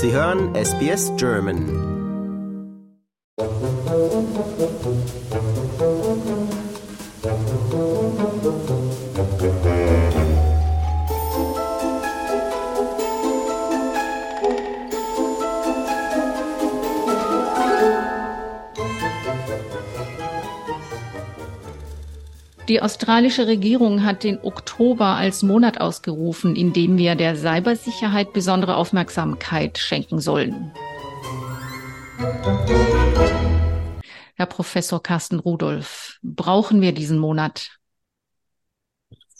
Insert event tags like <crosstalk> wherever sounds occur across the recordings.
Sie hören SBS German. Australische Regierung hat den Oktober als Monat ausgerufen, in dem wir der Cybersicherheit besondere Aufmerksamkeit schenken sollen. Herr Professor Carsten Rudolph, brauchen wir diesen Monat?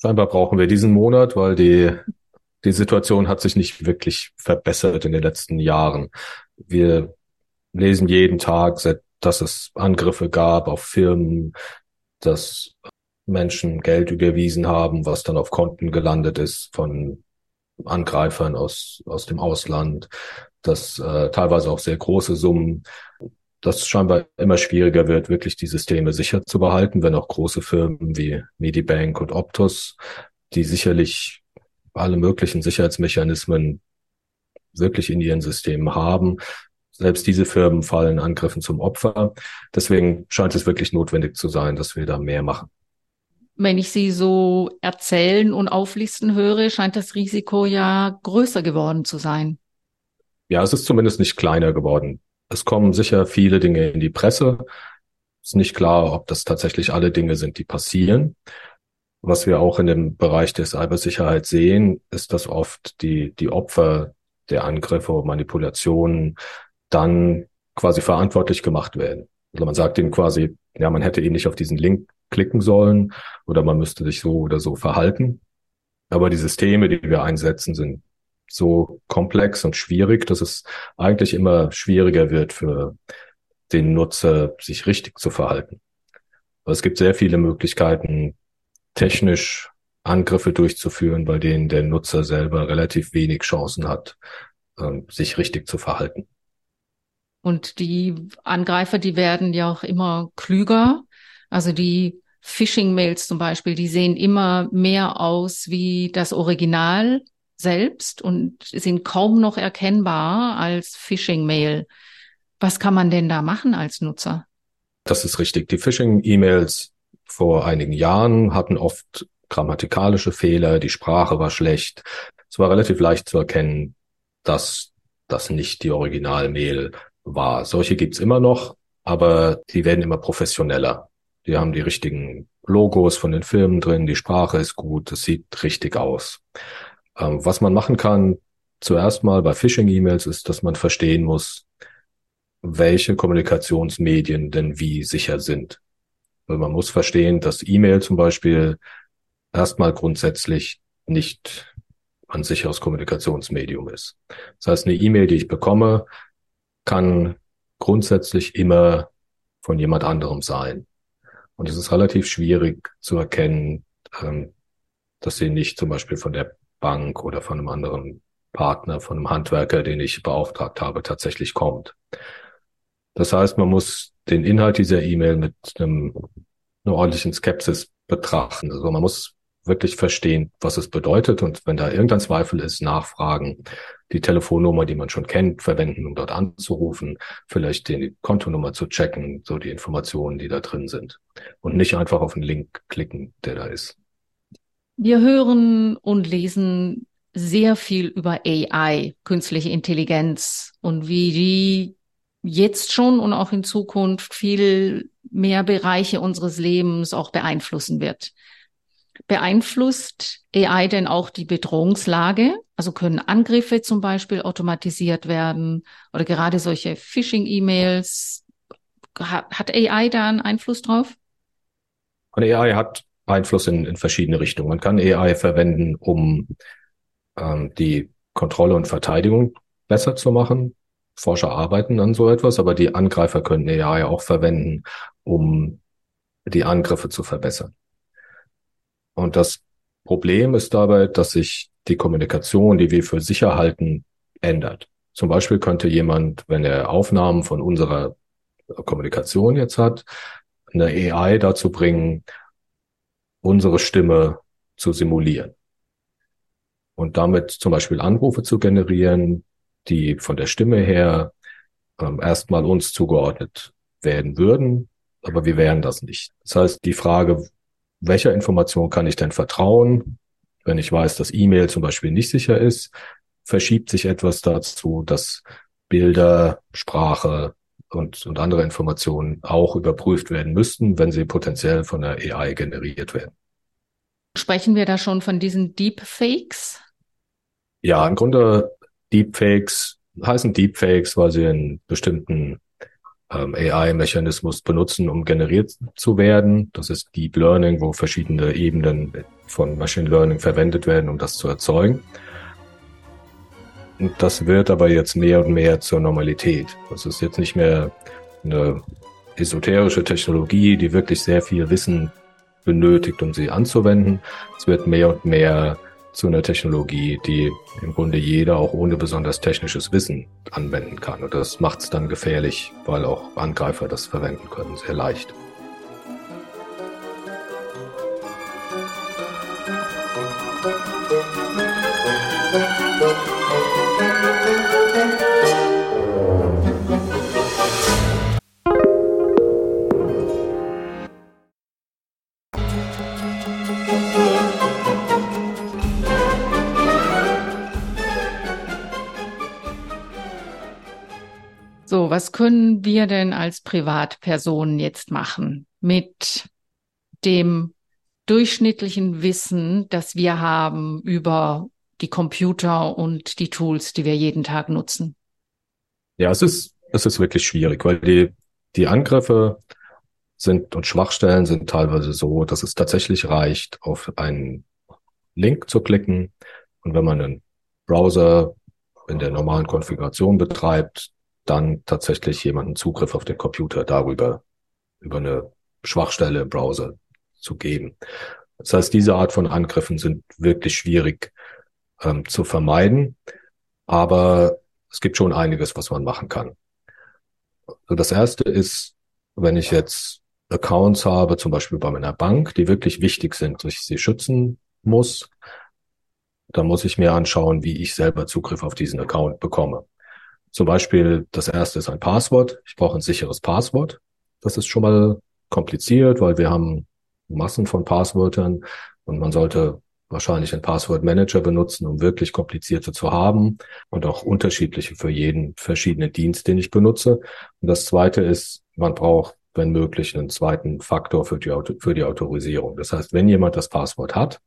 Scheinbar brauchen wir diesen Monat, weil die, die Situation hat sich nicht wirklich verbessert in den letzten Jahren. Wir lesen jeden Tag, dass es Angriffe gab auf Firmen, dass Menschen Geld überwiesen haben, was dann auf Konten gelandet ist von Angreifern aus, aus dem Ausland, dass äh, teilweise auch sehr große Summen, dass scheinbar immer schwieriger wird, wirklich die Systeme sicher zu behalten, wenn auch große Firmen wie Medibank und Optus, die sicherlich alle möglichen Sicherheitsmechanismen wirklich in ihren Systemen haben. Selbst diese Firmen fallen Angriffen zum Opfer. Deswegen scheint es wirklich notwendig zu sein, dass wir da mehr machen wenn ich Sie so erzählen und auflisten höre, scheint das Risiko ja größer geworden zu sein. Ja, es ist zumindest nicht kleiner geworden. Es kommen sicher viele Dinge in die Presse. Es ist nicht klar, ob das tatsächlich alle Dinge sind, die passieren. Was wir auch in dem Bereich der Cybersicherheit sehen, ist, dass oft die, die Opfer der Angriffe und Manipulationen dann quasi verantwortlich gemacht werden. Also man sagt ihnen quasi, ja, man hätte ihn nicht auf diesen Link klicken sollen oder man müsste sich so oder so verhalten. Aber die Systeme, die wir einsetzen, sind so komplex und schwierig, dass es eigentlich immer schwieriger wird für den Nutzer, sich richtig zu verhalten. Aber es gibt sehr viele Möglichkeiten, technisch Angriffe durchzuführen, bei denen der Nutzer selber relativ wenig Chancen hat, ähm, sich richtig zu verhalten. Und die Angreifer, die werden ja auch immer klüger. Also die Phishing-Mails zum Beispiel, die sehen immer mehr aus wie das Original selbst und sind kaum noch erkennbar als Phishing-Mail. Was kann man denn da machen als Nutzer? Das ist richtig. Die Phishing-E-Mails vor einigen Jahren hatten oft grammatikalische Fehler, die Sprache war schlecht. Es war relativ leicht zu erkennen, dass das nicht die Original-Mail war. Solche gibt's immer noch, aber die werden immer professioneller. Die haben die richtigen Logos von den Firmen drin, die Sprache ist gut, es sieht richtig aus. Ähm, was man machen kann, zuerst mal bei Phishing-E-Mails, ist, dass man verstehen muss, welche Kommunikationsmedien denn wie sicher sind. Also man muss verstehen, dass E-Mail zum Beispiel erstmal grundsätzlich nicht ein sicheres Kommunikationsmedium ist. Das heißt, eine E-Mail, die ich bekomme, kann grundsätzlich immer von jemand anderem sein. Und es ist relativ schwierig zu erkennen, ähm, dass sie nicht zum Beispiel von der Bank oder von einem anderen Partner, von einem Handwerker, den ich beauftragt habe, tatsächlich kommt. Das heißt, man muss den Inhalt dieser E-Mail mit einem, einer ordentlichen Skepsis betrachten. Also man muss wirklich verstehen, was es bedeutet und wenn da irgendein Zweifel ist, nachfragen, die Telefonnummer, die man schon kennt, verwenden, um dort anzurufen, vielleicht die Kontonummer zu checken, so die Informationen, die da drin sind und nicht einfach auf den Link klicken, der da ist. Wir hören und lesen sehr viel über AI, künstliche Intelligenz und wie die jetzt schon und auch in Zukunft viel mehr Bereiche unseres Lebens auch beeinflussen wird. Beeinflusst AI denn auch die Bedrohungslage? Also können Angriffe zum Beispiel automatisiert werden oder gerade solche Phishing-E-Mails? Hat AI da einen Einfluss drauf? AI hat Einfluss in, in verschiedene Richtungen. Man kann AI verwenden, um ähm, die Kontrolle und Verteidigung besser zu machen. Forscher arbeiten an so etwas, aber die Angreifer können AI auch verwenden, um die Angriffe zu verbessern. Und das Problem ist dabei, dass sich die Kommunikation, die wir für sicher halten, ändert. Zum Beispiel könnte jemand, wenn er Aufnahmen von unserer Kommunikation jetzt hat, eine AI dazu bringen, unsere Stimme zu simulieren. Und damit zum Beispiel Anrufe zu generieren, die von der Stimme her ähm, erstmal uns zugeordnet werden würden, aber wir wären das nicht. Das heißt, die Frage, welcher Information kann ich denn vertrauen, wenn ich weiß, dass E-Mail zum Beispiel nicht sicher ist, verschiebt sich etwas dazu, dass Bilder, Sprache und, und andere Informationen auch überprüft werden müssten, wenn sie potenziell von der AI generiert werden. Sprechen wir da schon von diesen Deepfakes? Ja, im Grunde Deepfakes heißen Deepfakes, weil sie einen bestimmten ähm, AI-Mechanismus benutzen, um generiert zu werden. Das ist Deep Learning, wo verschiedene Ebenen von Machine Learning verwendet werden, um das zu erzeugen. Und das wird aber jetzt mehr und mehr zur Normalität. Das ist jetzt nicht mehr eine esoterische Technologie, die wirklich sehr viel Wissen benötigt, um sie anzuwenden. Es wird mehr und mehr zu einer Technologie, die im Grunde jeder auch ohne besonders technisches Wissen anwenden kann. Und das macht es dann gefährlich, weil auch Angreifer das verwenden können, sehr leicht. Was können wir denn als Privatpersonen jetzt machen mit dem durchschnittlichen Wissen, das wir haben über die Computer und die Tools, die wir jeden Tag nutzen? Ja, es ist, es ist wirklich schwierig, weil die, die Angriffe sind und Schwachstellen sind teilweise so, dass es tatsächlich reicht, auf einen Link zu klicken. Und wenn man einen Browser in der normalen Konfiguration betreibt, dann tatsächlich jemanden Zugriff auf den Computer darüber, über eine Schwachstelle im Browser zu geben. Das heißt, diese Art von Angriffen sind wirklich schwierig ähm, zu vermeiden, aber es gibt schon einiges, was man machen kann. Also das erste ist, wenn ich jetzt Accounts habe, zum Beispiel bei meiner Bank, die wirklich wichtig sind, dass ich sie schützen muss, dann muss ich mir anschauen, wie ich selber Zugriff auf diesen Account bekomme. Zum Beispiel, das erste ist ein Passwort. Ich brauche ein sicheres Passwort. Das ist schon mal kompliziert, weil wir haben Massen von Passwörtern und man sollte wahrscheinlich einen Passwortmanager benutzen, um wirklich komplizierte zu haben und auch unterschiedliche für jeden verschiedenen Dienst, den ich benutze. Und das zweite ist, man braucht, wenn möglich, einen zweiten Faktor für die, für die Autorisierung. Das heißt, wenn jemand das Passwort hat,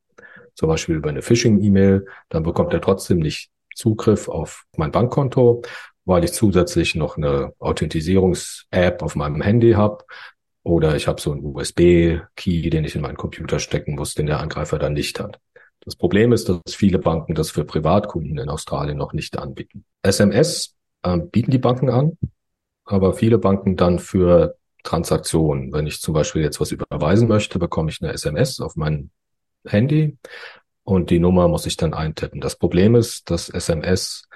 zum Beispiel über eine Phishing-E-Mail, dann bekommt er trotzdem nicht Zugriff auf mein Bankkonto, weil ich zusätzlich noch eine Authentisierungs-App auf meinem Handy habe. Oder ich habe so einen USB-Key, den ich in meinen Computer stecken muss, den der Angreifer dann nicht hat. Das Problem ist, dass viele Banken das für Privatkunden in Australien noch nicht anbieten. SMS äh, bieten die Banken an, aber viele Banken dann für Transaktionen. Wenn ich zum Beispiel jetzt was überweisen möchte, bekomme ich eine SMS auf mein Handy und die Nummer muss ich dann eintippen. Das Problem ist, dass SMS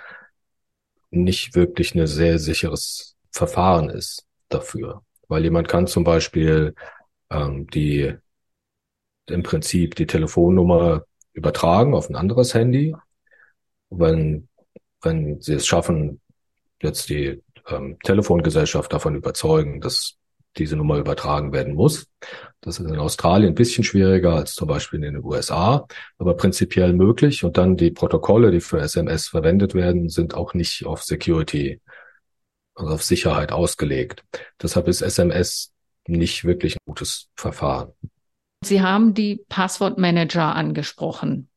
nicht wirklich ein sehr sicheres Verfahren ist dafür. Weil jemand kann zum Beispiel ähm, die im Prinzip die Telefonnummer übertragen auf ein anderes Handy. Wenn, wenn sie es schaffen, jetzt die ähm, Telefongesellschaft davon überzeugen, dass diese Nummer übertragen werden muss. Das ist in Australien ein bisschen schwieriger als zum Beispiel in den USA, aber prinzipiell möglich. Und dann die Protokolle, die für SMS verwendet werden, sind auch nicht auf Security, also auf Sicherheit ausgelegt. Deshalb ist SMS nicht wirklich ein gutes Verfahren. Sie haben die Passwortmanager angesprochen.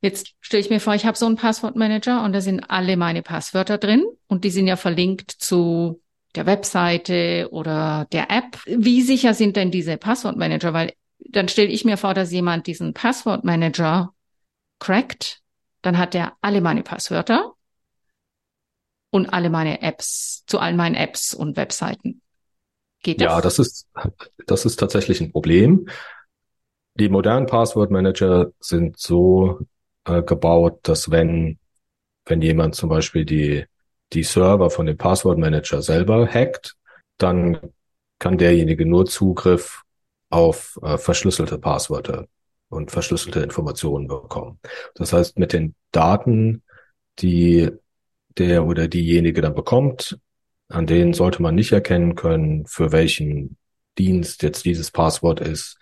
Jetzt stelle ich mir vor, ich habe so einen Passwortmanager und da sind alle meine Passwörter drin und die sind ja verlinkt zu der Webseite oder der App. Wie sicher sind denn diese Passwortmanager? Weil dann stelle ich mir vor, dass jemand diesen Passwortmanager crackt, dann hat er alle meine Passwörter und alle meine Apps, zu all meinen Apps und Webseiten. Geht das? Ja, das ist, das ist tatsächlich ein Problem. Die modernen Passwortmanager sind so äh, gebaut, dass wenn, wenn jemand zum Beispiel die die Server von dem Passwortmanager selber hackt, dann kann derjenige nur Zugriff auf äh, verschlüsselte Passwörter und verschlüsselte Informationen bekommen. Das heißt, mit den Daten, die der oder diejenige dann bekommt, an denen sollte man nicht erkennen können, für welchen Dienst jetzt dieses Passwort ist,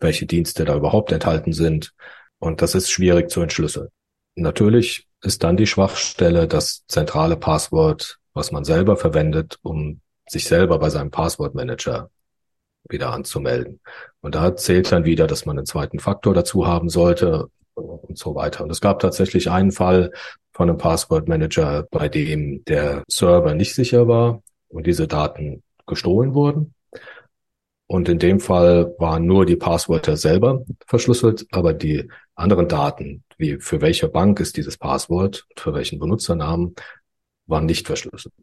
welche Dienste da überhaupt enthalten sind. Und das ist schwierig zu entschlüsseln. Natürlich ist dann die Schwachstelle das zentrale Passwort, was man selber verwendet, um sich selber bei seinem Passwortmanager wieder anzumelden. Und da zählt dann wieder, dass man einen zweiten Faktor dazu haben sollte und so weiter. Und es gab tatsächlich einen Fall von einem Passwortmanager, bei dem der Server nicht sicher war und diese Daten gestohlen wurden. Und in dem Fall waren nur die Passwörter selber verschlüsselt, aber die anderen Daten, wie für welche Bank ist dieses Passwort, für welchen Benutzernamen, waren nicht verschlüsselt.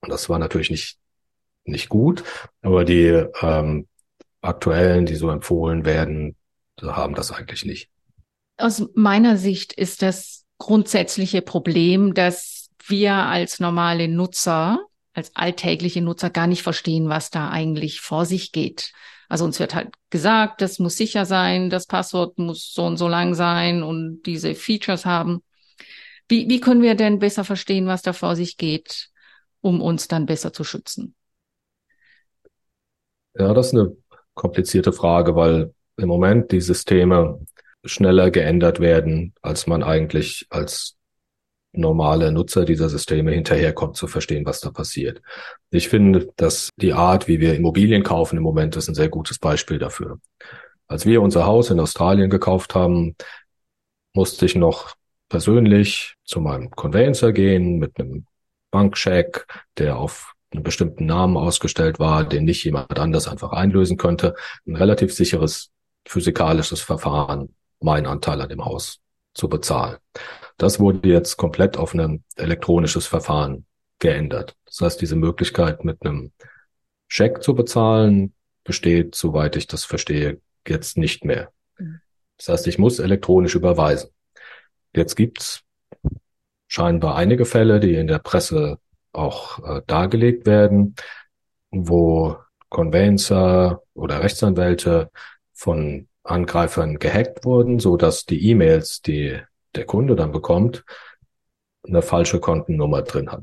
Und das war natürlich nicht, nicht gut, aber die ähm, aktuellen, die so empfohlen werden, haben das eigentlich nicht. Aus meiner Sicht ist das grundsätzliche Problem, dass wir als normale Nutzer als alltägliche Nutzer gar nicht verstehen, was da eigentlich vor sich geht. Also uns wird halt gesagt, das muss sicher sein, das Passwort muss so und so lang sein und diese Features haben. Wie, wie können wir denn besser verstehen, was da vor sich geht, um uns dann besser zu schützen? Ja, das ist eine komplizierte Frage, weil im Moment die Systeme schneller geändert werden, als man eigentlich als normale Nutzer dieser Systeme hinterherkommt zu verstehen, was da passiert. Ich finde, dass die Art, wie wir Immobilien kaufen im Moment, ist ein sehr gutes Beispiel dafür. Als wir unser Haus in Australien gekauft haben, musste ich noch persönlich zu meinem Conveyancer gehen mit einem Bankcheck, der auf einen bestimmten Namen ausgestellt war, den nicht jemand anders einfach einlösen könnte. Ein relativ sicheres physikalisches Verfahren, mein Anteil an dem Haus zu bezahlen. Das wurde jetzt komplett auf ein elektronisches Verfahren geändert. Das heißt, diese Möglichkeit mit einem Scheck zu bezahlen besteht, soweit ich das verstehe, jetzt nicht mehr. Mhm. Das heißt, ich muss elektronisch überweisen. Jetzt gibt's scheinbar einige Fälle, die in der Presse auch äh, dargelegt werden, wo Conveyancer oder Rechtsanwälte von Angreifern gehackt wurden, so dass die E-Mails, die der Kunde dann bekommt, eine falsche Kontennummer drin hat.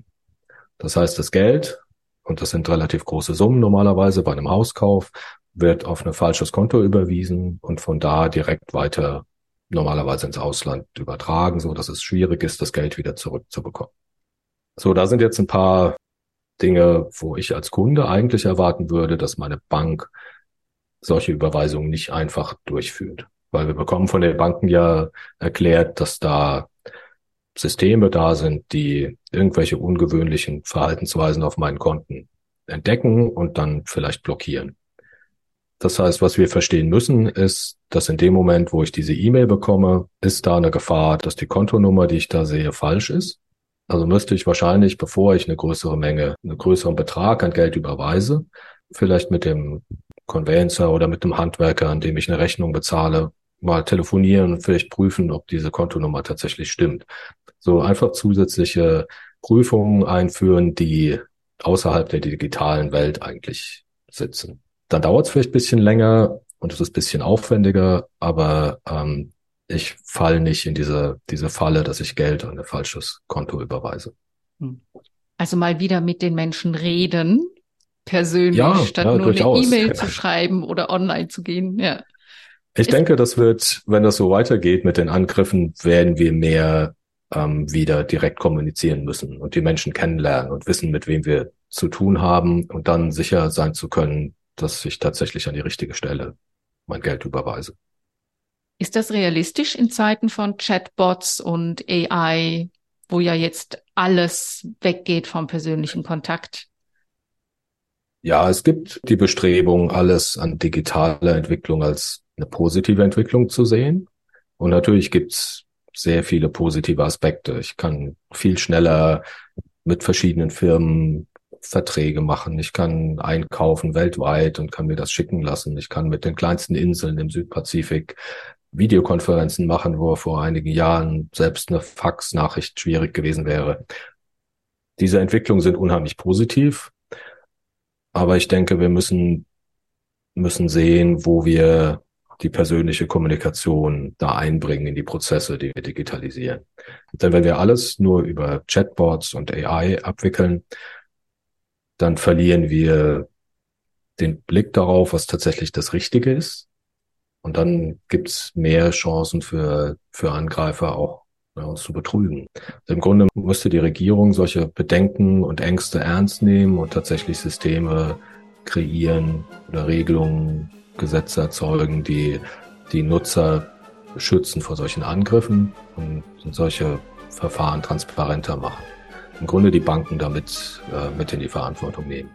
Das heißt, das Geld, und das sind relativ große Summen normalerweise bei einem Hauskauf, wird auf ein falsches Konto überwiesen und von da direkt weiter normalerweise ins Ausland übertragen, so dass es schwierig ist, das Geld wieder zurückzubekommen. So, da sind jetzt ein paar Dinge, wo ich als Kunde eigentlich erwarten würde, dass meine Bank solche Überweisungen nicht einfach durchführt. Weil wir bekommen von den Banken ja erklärt, dass da Systeme da sind, die irgendwelche ungewöhnlichen Verhaltensweisen auf meinen Konten entdecken und dann vielleicht blockieren. Das heißt, was wir verstehen müssen, ist, dass in dem Moment, wo ich diese E-Mail bekomme, ist da eine Gefahr, dass die Kontonummer, die ich da sehe, falsch ist. Also müsste ich wahrscheinlich, bevor ich eine größere Menge, einen größeren Betrag an Geld überweise, vielleicht mit dem Conveyancer oder mit einem Handwerker, an dem ich eine Rechnung bezahle, mal telefonieren und vielleicht prüfen, ob diese Kontonummer tatsächlich stimmt. So einfach zusätzliche Prüfungen einführen, die außerhalb der digitalen Welt eigentlich sitzen. Dann dauert es vielleicht bisschen länger und es ist bisschen aufwendiger, aber ähm, ich falle nicht in diese, diese Falle, dass ich Geld an ein falsches Konto überweise. Hm. Also mal wieder mit den Menschen reden, persönlich, ja, statt ja, nur durchaus. eine E-Mail <laughs> zu schreiben oder online zu gehen. Ja. Ich denke, das wird, wenn das so weitergeht mit den Angriffen, werden wir mehr ähm, wieder direkt kommunizieren müssen und die Menschen kennenlernen und wissen, mit wem wir zu tun haben und dann sicher sein zu können, dass ich tatsächlich an die richtige Stelle mein Geld überweise. Ist das realistisch in Zeiten von Chatbots und AI, wo ja jetzt alles weggeht vom persönlichen Kontakt? Ja, es gibt die Bestrebung, alles an digitaler Entwicklung als eine positive Entwicklung zu sehen. Und natürlich gibt's sehr viele positive Aspekte. Ich kann viel schneller mit verschiedenen Firmen Verträge machen. Ich kann einkaufen weltweit und kann mir das schicken lassen. Ich kann mit den kleinsten Inseln im Südpazifik Videokonferenzen machen, wo vor einigen Jahren selbst eine Faxnachricht schwierig gewesen wäre. Diese Entwicklungen sind unheimlich positiv. Aber ich denke, wir müssen, müssen sehen, wo wir die persönliche Kommunikation da einbringen in die Prozesse, die wir digitalisieren. Denn wenn wir alles nur über Chatbots und AI abwickeln, dann verlieren wir den Blick darauf, was tatsächlich das Richtige ist. Und dann gibt's mehr Chancen für, für Angreifer auch ja, uns zu betrügen. Also Im Grunde müsste die Regierung solche Bedenken und Ängste ernst nehmen und tatsächlich Systeme kreieren oder Regelungen, Gesetze erzeugen, die die Nutzer schützen vor solchen Angriffen und solche Verfahren transparenter machen. Im Grunde die Banken damit äh, mit in die Verantwortung nehmen.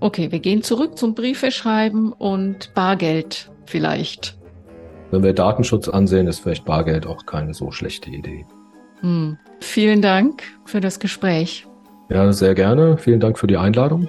Okay, wir gehen zurück zum Briefeschreiben und Bargeld vielleicht. Wenn wir Datenschutz ansehen, ist vielleicht Bargeld auch keine so schlechte Idee. Hm. Vielen Dank für das Gespräch. Ja, sehr gerne. Vielen Dank für die Einladung.